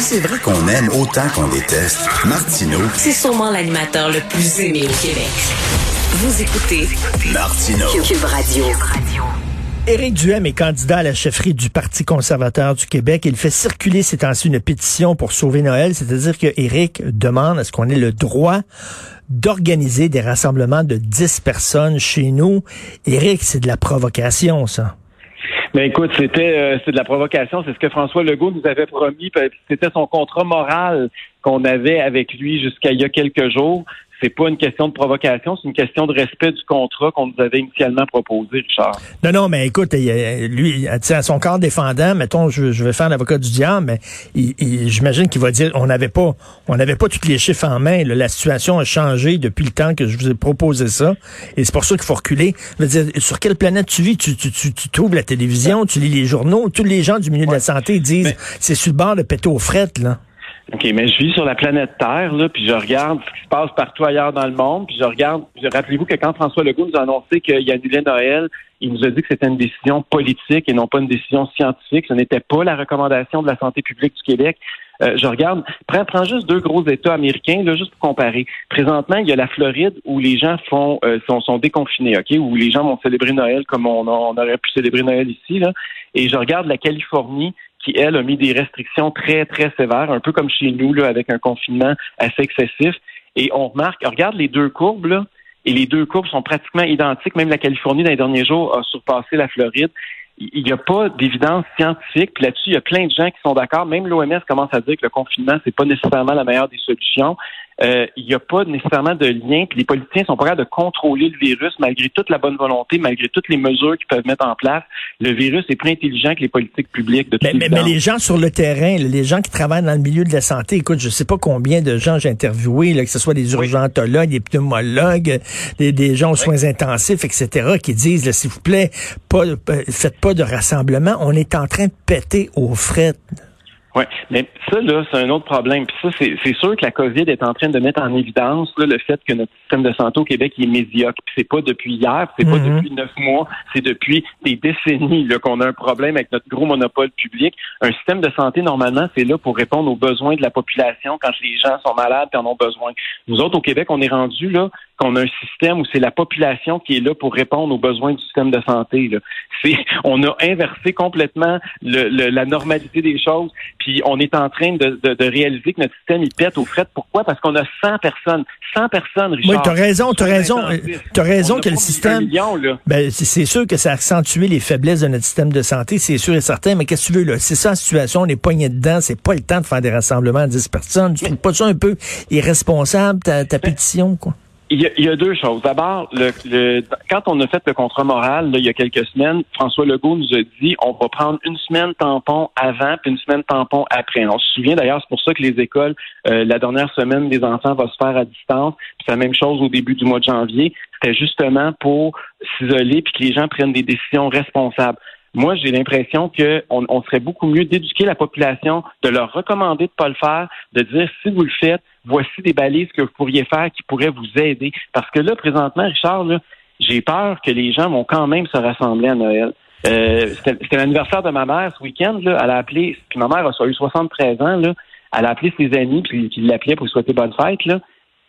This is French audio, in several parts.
c'est vrai qu'on aime autant qu'on déteste, Martineau, C'est sûrement l'animateur le plus aimé au Québec. Vous écoutez Martineau. Cube Radio. Éric Duhem est candidat à la chefferie du Parti conservateur du Québec. Il fait circuler ces temps-ci une pétition pour sauver Noël, c'est-à-dire que Éric demande à ce qu'on ait le droit d'organiser des rassemblements de 10 personnes chez nous. Éric, c'est de la provocation, ça. Mais écoute, c'était euh, c'est de la provocation, c'est ce que François Legault nous avait promis, c'était son contrat moral qu'on avait avec lui jusqu'à il y a quelques jours. C'est pas une question de provocation, c'est une question de respect du contrat qu'on nous avait initialement proposé, Richard. Non, non, mais écoute, lui, à son corps défendant, mettons, je, je vais faire l'avocat du diable, mais il- il- j'imagine qu'il va dire, on n'avait pas, on n'avait pas tous les chiffres en main. là. La situation a changé depuis le temps que je vous ai proposé ça, et c'est pour ça qu'il faut reculer. Je veux dire, sur quelle planète tu vis? Tu, tu, tu, tu trouves la télévision, tu lis les journaux, tous les gens du milieu de la santé disent, Mais- c'est sur le bord de péter aux frettes, là. OK, mais je vis sur la planète Terre, là, puis je regarde ce qui se passe partout ailleurs dans le monde, puis je regarde, rappelez-vous que quand François Legault nous a annoncé qu'il annulait Noël, il nous a dit que c'était une décision politique et non pas une décision scientifique. Ce n'était pas la recommandation de la santé publique du Québec. Euh, je regarde, prends, prends juste deux gros États américains, là, juste pour comparer. Présentement, il y a la Floride où les gens font euh, sont, sont déconfinés, OK, où les gens vont célébrer Noël comme on, on aurait pu célébrer Noël ici, là. Et je regarde la Californie qui, elle, a mis des restrictions très, très sévères, un peu comme chez nous, là, avec un confinement assez excessif. Et on remarque, regarde les deux courbes, là, et les deux courbes sont pratiquement identiques. Même la Californie, dans les derniers jours, a surpassé la Floride. Il n'y a pas d'évidence scientifique. Puis là-dessus, il y a plein de gens qui sont d'accord. Même l'OMS commence à dire que le confinement, c'est pas nécessairement la meilleure des solutions. Euh, il n'y a pas nécessairement de lien. Puis les politiciens sont pas capables de contrôler le virus malgré toute la bonne volonté, malgré toutes les mesures qu'ils peuvent mettre en place. Le virus est plus intelligent que les politiques publiques de toute Mais, mais, mais les gens sur le terrain, les gens qui travaillent dans le milieu de la santé, écoute, je sais pas combien de gens j'ai interviewé, là, que ce soit des urgentologues, des pneumologues, des, des gens aux soins intensifs, etc., qui disent, là, s'il vous plaît, pas, euh, faites pas de rassemblement, on est en train de péter aux frettes. Oui, mais ça, là, c'est un autre problème. Puis ça, c'est c'est sûr que la COVID est en train de mettre en évidence là, le fait que notre système de santé au Québec il est médiocre. Puis c'est pas depuis hier, c'est pas Mhm. depuis neuf mois, c'est depuis des décennies là, qu'on a un problème avec notre gros monopole public. Un système de santé, normalement, c'est là pour répondre aux besoins de la population quand les gens sont malades et en ont besoin. Nous autres, au Québec, on est rendu là qu'on a un système où c'est la population qui est là pour répondre aux besoins du système de santé. Là. C'est, on a inversé complètement le- le- la normalité des choses, puis on est en train de, de- de réaliser que notre système il pète aux frettes. Pourquoi? Parce qu'on a 100 personnes, 100 personnes, Richard. Oui, t'as raison, t'as raison, intensifs. t'as raison que le système- un million, là. Ben, c'est c'est sûr que ça a accentué les faiblesses de notre système de santé, c'est sûr et certain, mais qu'est-ce que tu veux, là? C'est ça la situation, on est poignés dedans, c'est pas le temps de faire des rassemblements à 10 personnes. Tu trouves pas ça un peu irresponsable, ta, ta pétition, quoi? Il y, a, il y a deux choses. D'abord, le, le- quand on a fait le contrat moral là, il y a quelques semaines, François Legault nous a dit on va prendre une semaine tampon avant puis une semaine tampon après. On se souvient d'ailleurs, c'est pour ça que les écoles, euh, la dernière semaine des enfants va se faire à distance. C'est la même chose au début du mois de janvier. C'était justement pour s'isoler puis que les gens prennent des décisions responsables. Moi, j'ai l'impression qu'on on serait beaucoup mieux d'éduquer la population, de leur recommander de pas le faire, de dire si vous le faites, voici des balises que vous pourriez faire qui pourraient vous aider. Parce que là, présentement, Richard, j'ai peur que les gens vont quand même se rassembler à Noël. Euh, c'était l'anniversaire de ma mère ce week-end. Elle a appelé, puis ma mère a eu 73 ans. Là, elle a appelé ses amis puis qui l'appelaient pour lui souhaiter bonne fête. Là,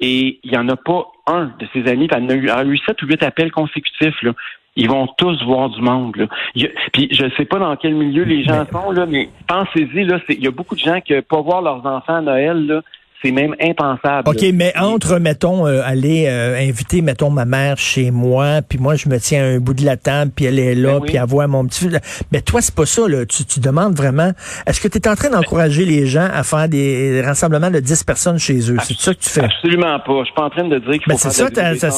et il n'y en a pas un de ses amis. puis elle a eu sept ou huit appels consécutifs. Là. Ils vont tous voir du monde. Là. Il a- puis je sais pas dans quel milieu les gens sont, là, mais pensez-y, là, il y a beaucoup de gens qui pas voir leurs enfants à Noël, là, c'est même impensable. OK, mais entre, mettons, euh, aller euh, inviter, mettons, ma mère chez moi, puis moi, je me tiens à un bout de la table, puis elle est là, Ben oui. puis elle voit mon petit... Mais toi, c'est pas ça, là. Tu, tu demandes vraiment... Est-ce que tu es en train d'encourager les gens à faire des rassemblements de 10 personnes chez eux? C'est ça que tu fais? Absolument pas. Je suis pas en train de dire qu'il faut Ben, faire ça, t'as- ça,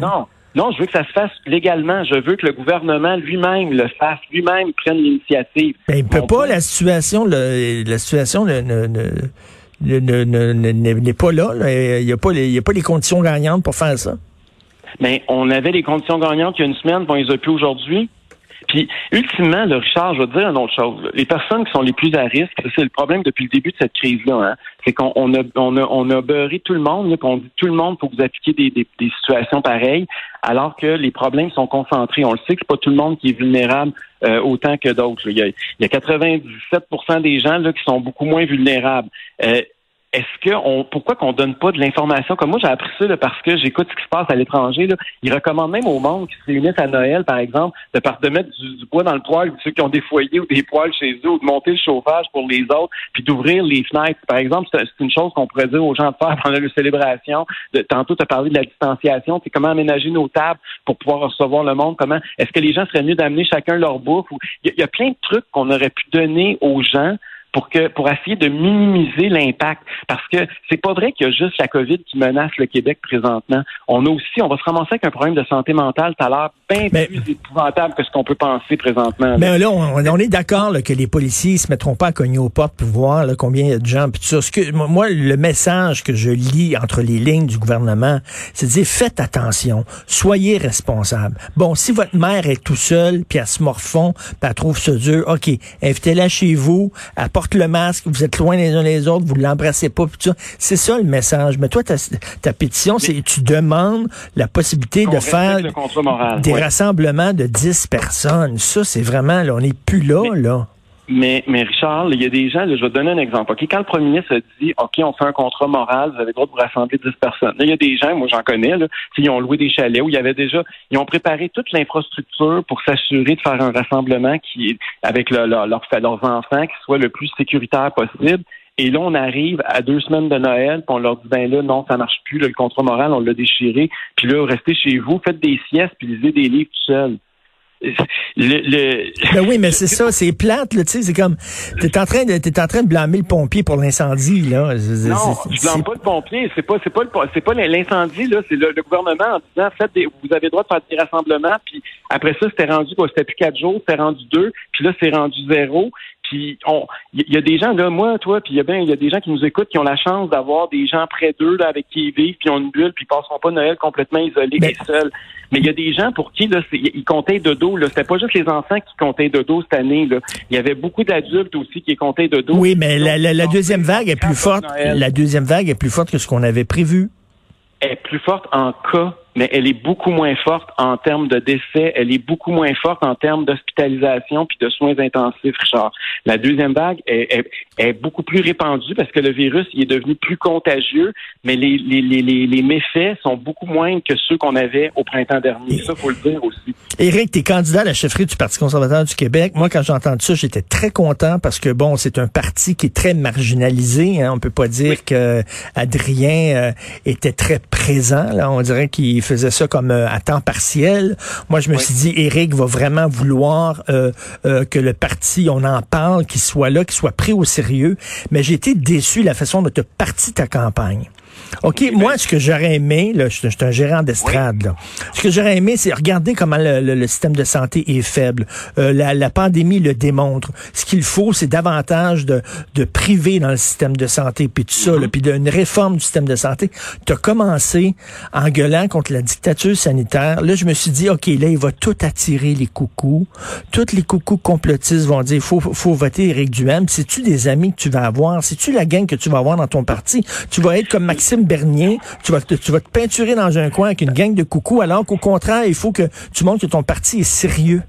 Non. Non, je veux que ça se fasse légalement. Je veux que le gouvernement lui-même le fasse, lui-même prenne l'initiative. Ben, il peut Mon pas, la situation, le- la situation ne, ne, ne- ne- ne- ne- ne- n'est pas là. là. Il n'y a, pas les- il y a pas les conditions gagnantes pour faire ça. Mais on avait les conditions gagnantes il y a une semaine, bon, ils ont plus aujourd'hui. Puis, ultimement, le Richard, je vais dire une autre chose. Les personnes qui sont les plus à risque, c'est le problème depuis le début de cette crise-là, hein, c'est qu'on a, on a, on a beurré tout le monde, qu'on dit tout le monde que vous appliquiez des, des, des, situations pareilles, alors que les problèmes sont concentrés. On le sait que c'est pas tout le monde qui est vulnérable euh, autant que d'autres. Il, il, y a 97% des gens là, qui sont beaucoup moins vulnérables. Euh, est-ce que on pourquoi qu'on donne pas de l'information? Comme moi j'ai appris ça parce que j'écoute ce qui se passe à l'étranger là. ils recommandent même au monde qui se réunissent à Noël par exemple de, de mettre du, bois dans le poêle ou ceux qui ont des foyers ou des poêles chez eux ou de monter le chauffage pour les autres puis d'ouvrir les fenêtres. Par exemple c'est une chose qu'on pourrait dire aux gens de faire pendant la célébration de, tantôt tu as parlé de la distanciation c'est comment aménager nos tables pour pouvoir recevoir le monde comment est-ce que les gens seraient mieux d'amener chacun leur bouffe il y a plein de trucs qu'on aurait pu donner aux gens pour que pour essayer de minimiser l'impact. Parce que c'est pas vrai qu'il y a juste la COVID qui menace le Québec présentement. On a aussi, on va se ramasser avec un problème de santé mentale tout à l'heure bien plus épouvantable que ce qu'on peut penser présentement. Mais là, on, est d'accord que les policiers se mettront pas à cogner aux portes pour voir combien il y a de gens. Puis tout ça. Que, moi, le message que je lis entre les lignes du gouvernement, c'est de dire faites attention, soyez responsables. Bon, si votre mère est tout seule, puis elle se morfond, puis elle trouve ça dur, OK, invitez-la chez vous, apportez porte le masque, vous êtes loin les uns les autres, vous l'embrassez pas, C'est ça le message. Mais toi, ta, ta pétition, c'est tu demandes la possibilité de faire des rassemblements de 10 personnes. Ça, c'est vraiment, là, on n'est plus là, là. Mais, mais Richard, il y a des gens, je vais donner un exemple. Quand le premier ministre dit OK, on fait un contrat moral, vous avez le droit de vous rassembler 10 personnes. il y a des gens, moi j'en connais, là, ils ont loué des chalets où il y avait déjà, ils ont préparé toute l'infrastructure pour s'assurer de faire un rassemblement qui avec leur, leurs enfants qui soit le plus sécuritaire possible. Et là, on arrive à deux semaines de Noël, puis on leur dit ben là, non, ça marche plus, le contrat moral, on l'a déchiré. Puis là, restez chez vous, faites des siestes, puis lisez des livres tout seul. Le, Ben oui, mais c'est ça, c'est plate, là, tu sais, c'est comme, t'es en train de, t'es en train de blâmer le pompier pour l'incendie, là. Non, je blâme pas le pompier, c'est pas, c'est pas c'est pas l'incendie, là, c'est le, gouvernement en disant, faites des, vous avez le droit de faire des rassemblements, puis après ça, c'était rendu, quoi, c'était plus quatre jours, c'était rendu deux, puis là, c'est rendu zéro, puis on, il y, a des gens là, moi, toi, puis il y a bien, il y a des gens qui nous écoutent qui ont la chance d'avoir des gens près d'eux là avec qui ils vivent, puis ont une bulle, puis ils passeront pas Noël complètement isolés et seuls. Mais il y a des gens pour qui là, ils comptaient de dos. Là, c'était pas juste les enfants qui comptaient de dos cette année. Là, il y avait beaucoup d'adultes aussi qui comptaient de dos. Oui, mais la, la, deuxième vague est plus forte. La deuxième vague est plus forte que ce qu'on avait prévu. Elle est plus forte en cas mais elle est beaucoup moins forte en termes de décès, elle est beaucoup moins forte en termes d'hospitalisation puis de soins intensifs, Richard. La deuxième vague est, est, beaucoup plus répandue parce que le virus il est devenu plus contagieux, mais les, les, les, les méfaits sont beaucoup moins que ceux qu'on avait au printemps dernier. Ça, faut le dire aussi. Éric, tu es candidat à la chefferie du Parti conservateur du Québec. Moi, quand j'ai entendu ça, j'étais très content parce que, bon, c'est un parti qui est très marginalisé. Hein. On peut pas dire que Adrien euh, était très présent. Là. On dirait qu'il faisait ça comme euh, à temps partiel. Moi, je me suis dit, Éric va vraiment vouloir euh, euh, que le parti, on en parle, qu'il soit là, qu'il soit pris au sérieux. Mais j'ai été déçu de la façon dont tu as parti ta campagne. OK, moi, ce que j'aurais aimé, là, je, suis un gérant d'estrade, là. Ce que j'aurais aimé, c'est regarder comment le, système de santé est faible. Euh, la, pandémie le démontre. Ce qu'il faut, c'est davantage de, de privé dans le système de santé, puis tout ça, mm-hmm. puis d'une réforme du système de santé. Tu as commencé en gueulant contre la dictature sanitaire. Là, je me suis dit, OK, là, il va tout attirer les coucous. Toutes les coucous complotistes vont dire, faut, faut voter Éric Duhem. C'est-tu des amis que tu vas avoir? C'est-tu la gang que tu vas avoir dans ton parti? Tu vas être comme Maxime Bernier, tu vas, te, tu vas te peinturer dans un coin avec une gang de coucou, alors qu'au contraire, il faut que tu montres que ton parti est sérieux.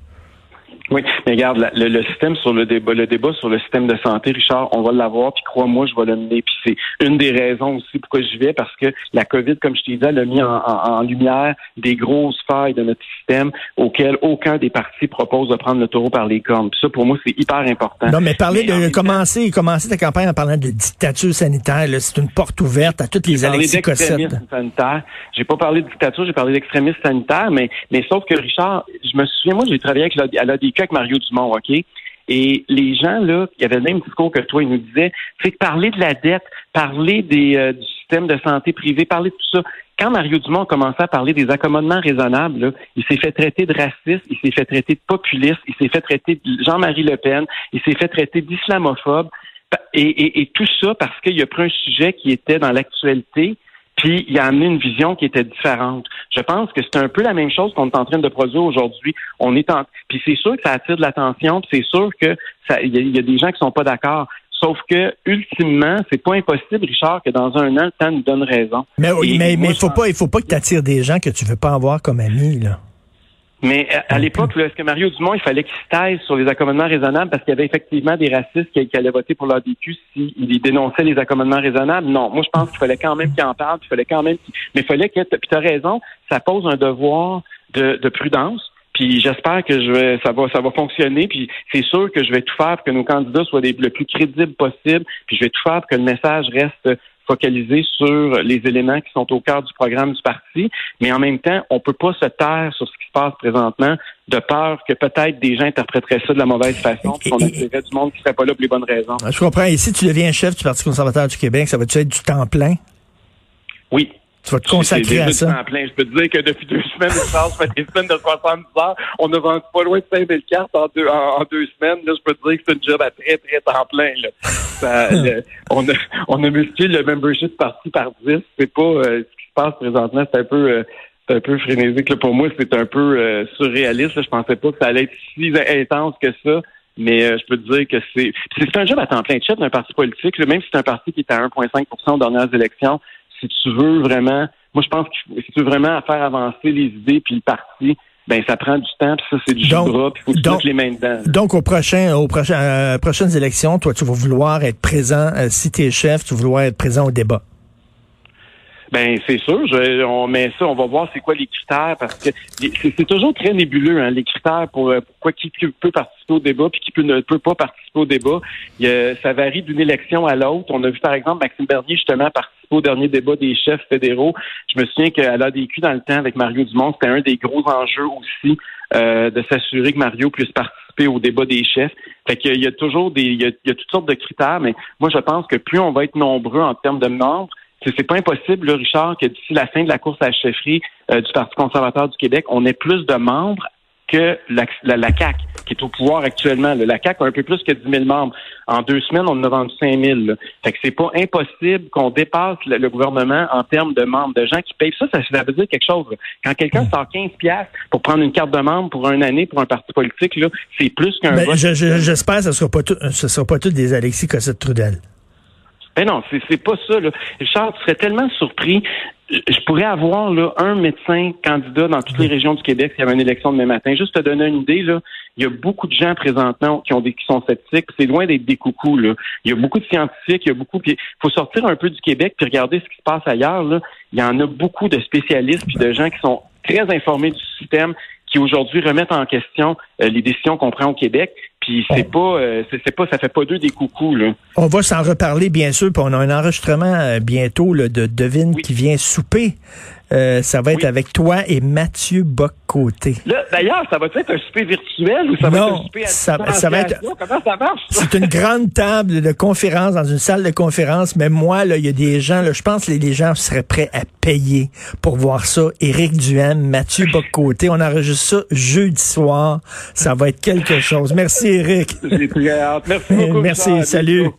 Oui, mais regarde, le, système sur le débat, le débat sur le système de santé, Richard, on va l'avoir, puis crois-moi, je vais le mener. Puis c'est une des raisons aussi pourquoi j'y vais, parce que la COVID, comme je t'ai dit, elle a mis en, lumière des grosses failles de notre système auxquelles aucun des partis propose de prendre le taureau par les cornes. Puis ça, pour moi, c'est hyper important. Non, mais parler de commencer, commencer ta campagne en parlant de dictature sanitaire, c'est une porte ouverte à toutes les Alexis Cossette. sanitaire. J'ai pas parlé de dictature, j'ai parlé d'extrémisme sanitaire, mais, mais sauf que Richard, je me souviens, moi, j'ai travaillé avec la, à l'ADQ avec Mario Dumont, OK? Et les gens, là, il y avait le même discours que toi, ils nous disaient, c'est que parler de la dette, parler des, euh, du système de santé privé, parler de tout ça. Quand Mario Dumont a commencé à parler des accommodements raisonnables, là, il s'est fait traiter de raciste, il s'est fait traiter de populiste, il s'est fait traiter de Jean-Marie Le Pen, il s'est fait traiter d'islamophobe. Et, et, et, tout ça parce qu'il a pris un sujet qui était dans l'actualité, puis il a amené une vision qui était différente. Je pense que c'est un peu la même chose qu'on est en train de produire aujourd'hui. On est en, puis c'est sûr que ça attire de l'attention, puis c'est sûr que il y, a des gens qui sont pas d'accord. Sauf que, ultimement, c'est pas impossible, Richard, que dans un an, le temps nous donne raison. Mais oui, mais, mais il faut pas, il faut pas que tu attires des gens que tu veux pas avoir comme amis, là. Mais à, l'époque, est-ce que Mario Dumont, il fallait qu'il se taise sur les accommodements raisonnables parce qu'il y avait effectivement des racistes qui, allaient voter pour l'ADQ s'il dénonçait les accommodements raisonnables? Non. Moi, je pense qu'il fallait quand même qu'il en parle, il fallait quand même Mais il fallait que... Puis tu as raison, ça pose un devoir de, de prudence. Puis j'espère que je vais, ça va, ça va fonctionner. Puis c'est sûr que je vais tout faire pour que nos candidats soient les, le plus crédibles possible. Puis je vais tout faire pour que le message reste focalisé sur les éléments qui sont au cœur du programme du parti. Mais en même temps, on peut pas se taire sur ce qui se passe présentement de peur que peut-être des gens interpréteraient ça de la mauvaise façon, puis qu'on attirerait du monde qui serait pas là pour les bonnes raisons. Je comprends. Et si tu deviens chef du Parti conservateur du Québec, ça va-tu être du temps plein? Oui, tu vas te consacrer à ça. Plein. Je peux te dire que depuis deux semaines, ça fait des semaines de 70 heures. On a vendu pas loin de 5000 cartes en deux, en, deux semaines. Là, je peux te dire que c'est une job à très, très temps plein. Là. Ça, on, a, on a multiplié le membership parti par 10. C'est pas euh, ce qui se passe présentement. C'est un peu... Euh, c'est un peu frénésique. Là. Pour moi, c'est un peu euh, surréaliste. Là. Je pensais pas que ça allait être si intense que ça. Mais euh, je peux te dire que c'est c'est un job à temps plein de chef d'un parti politique. Même si c'est un parti qui est à 1,5% aux dernières élections, si tu veux vraiment, moi je pense que si tu veux vraiment faire avancer les idées puis le parti, ben ça prend du temps, puis ça c'est du donc, puis il faut que tu les mains dedans. Donc au prochain, aux prochain, euh, prochaines élections, toi tu vas vouloir être présent, euh, si tu es chef, tu vas vouloir être présent au débat. Ben c'est sûr, je, on met ça, on va voir c'est quoi les critères parce que c'est toujours très nébuleux hein, les critères pour euh, pourquoi qui peut participer au débat puis qui peut, ne peut pas participer au débat. Ça varie d'une élection à l'autre. On a vu par exemple Maxime Bernier justement participer au dernier débat des chefs fédéraux. Je me souviens qu'à l'ADQ dans le temps avec Mario Dumont, c'était un des gros enjeux aussi euh, de s'assurer que Mario puisse participer au débat des chefs. Fait qu'il y a toujours des, il y a toutes sortes de critères, mais moi je pense que plus on va être nombreux en termes de membres, c'est pas impossible, là, Richard, que d'ici la fin de la course à la chefferie euh, du Parti conservateur du Québec, on ait plus de membres que la, la, CAQ, qui est au pouvoir actuellement. La CAQ a un peu plus que 10 000 membres. En deux semaines, on en a vendu 5 000. Fait que c'est pas impossible qu'on dépasse le, gouvernement en termes de membres, de gens qui payent. Ça, ça, veut dire quelque chose. Quand quelqu'un sort 15 pièces pour prendre une carte de membre pour une année pour un parti politique, là, c'est plus qu'un vote. J'espère que ce ne sera pas tout, ce sera pas tout des Alexis Cossette-Trudel. Ben non, c'est pas ça. Là. Richard, tu serais tellement surpris. Je pourrais avoir là, un médecin candidat dans toutes les régions du Québec s'il y avait une élection demain matin. Juste te donner une idée, là, il y a beaucoup de gens présentement qui ont des qui sont sceptiques. C'est loin d'être des coucous. Là. Il y a beaucoup de scientifiques, il y a beaucoup. Il faut sortir un peu du Québec puis regarder ce qui se passe ailleurs. Là. Il y en a beaucoup de spécialistes puis de gens qui sont très informés du système, qui aujourd'hui remettent en question euh, les décisions qu'on prend au Québec. Puis c'est pas, euh, c'est pas, ça fait pas deux des coucous là. On va s'en reparler bien sûr. Puis on a un enregistrement euh, bientôt là, de Devine qui vient souper. Euh, ça va être avec toi et Mathieu Boccoté. D'ailleurs, ça va être un souper virtuel ou ça va être un souper à ça, ça va être, Comment ça marche? C'est une grande table de conférence dans une salle de conférence, mais moi, là, il y a des gens, je pense que les gens seraient prêts à payer pour voir ça. Éric Duhem, Mathieu Boccoté, on enregistre ça jeudi soir. Ça va être quelque chose. Merci, Éric. J'ai très hâte. Merci beaucoup. Merci, salut.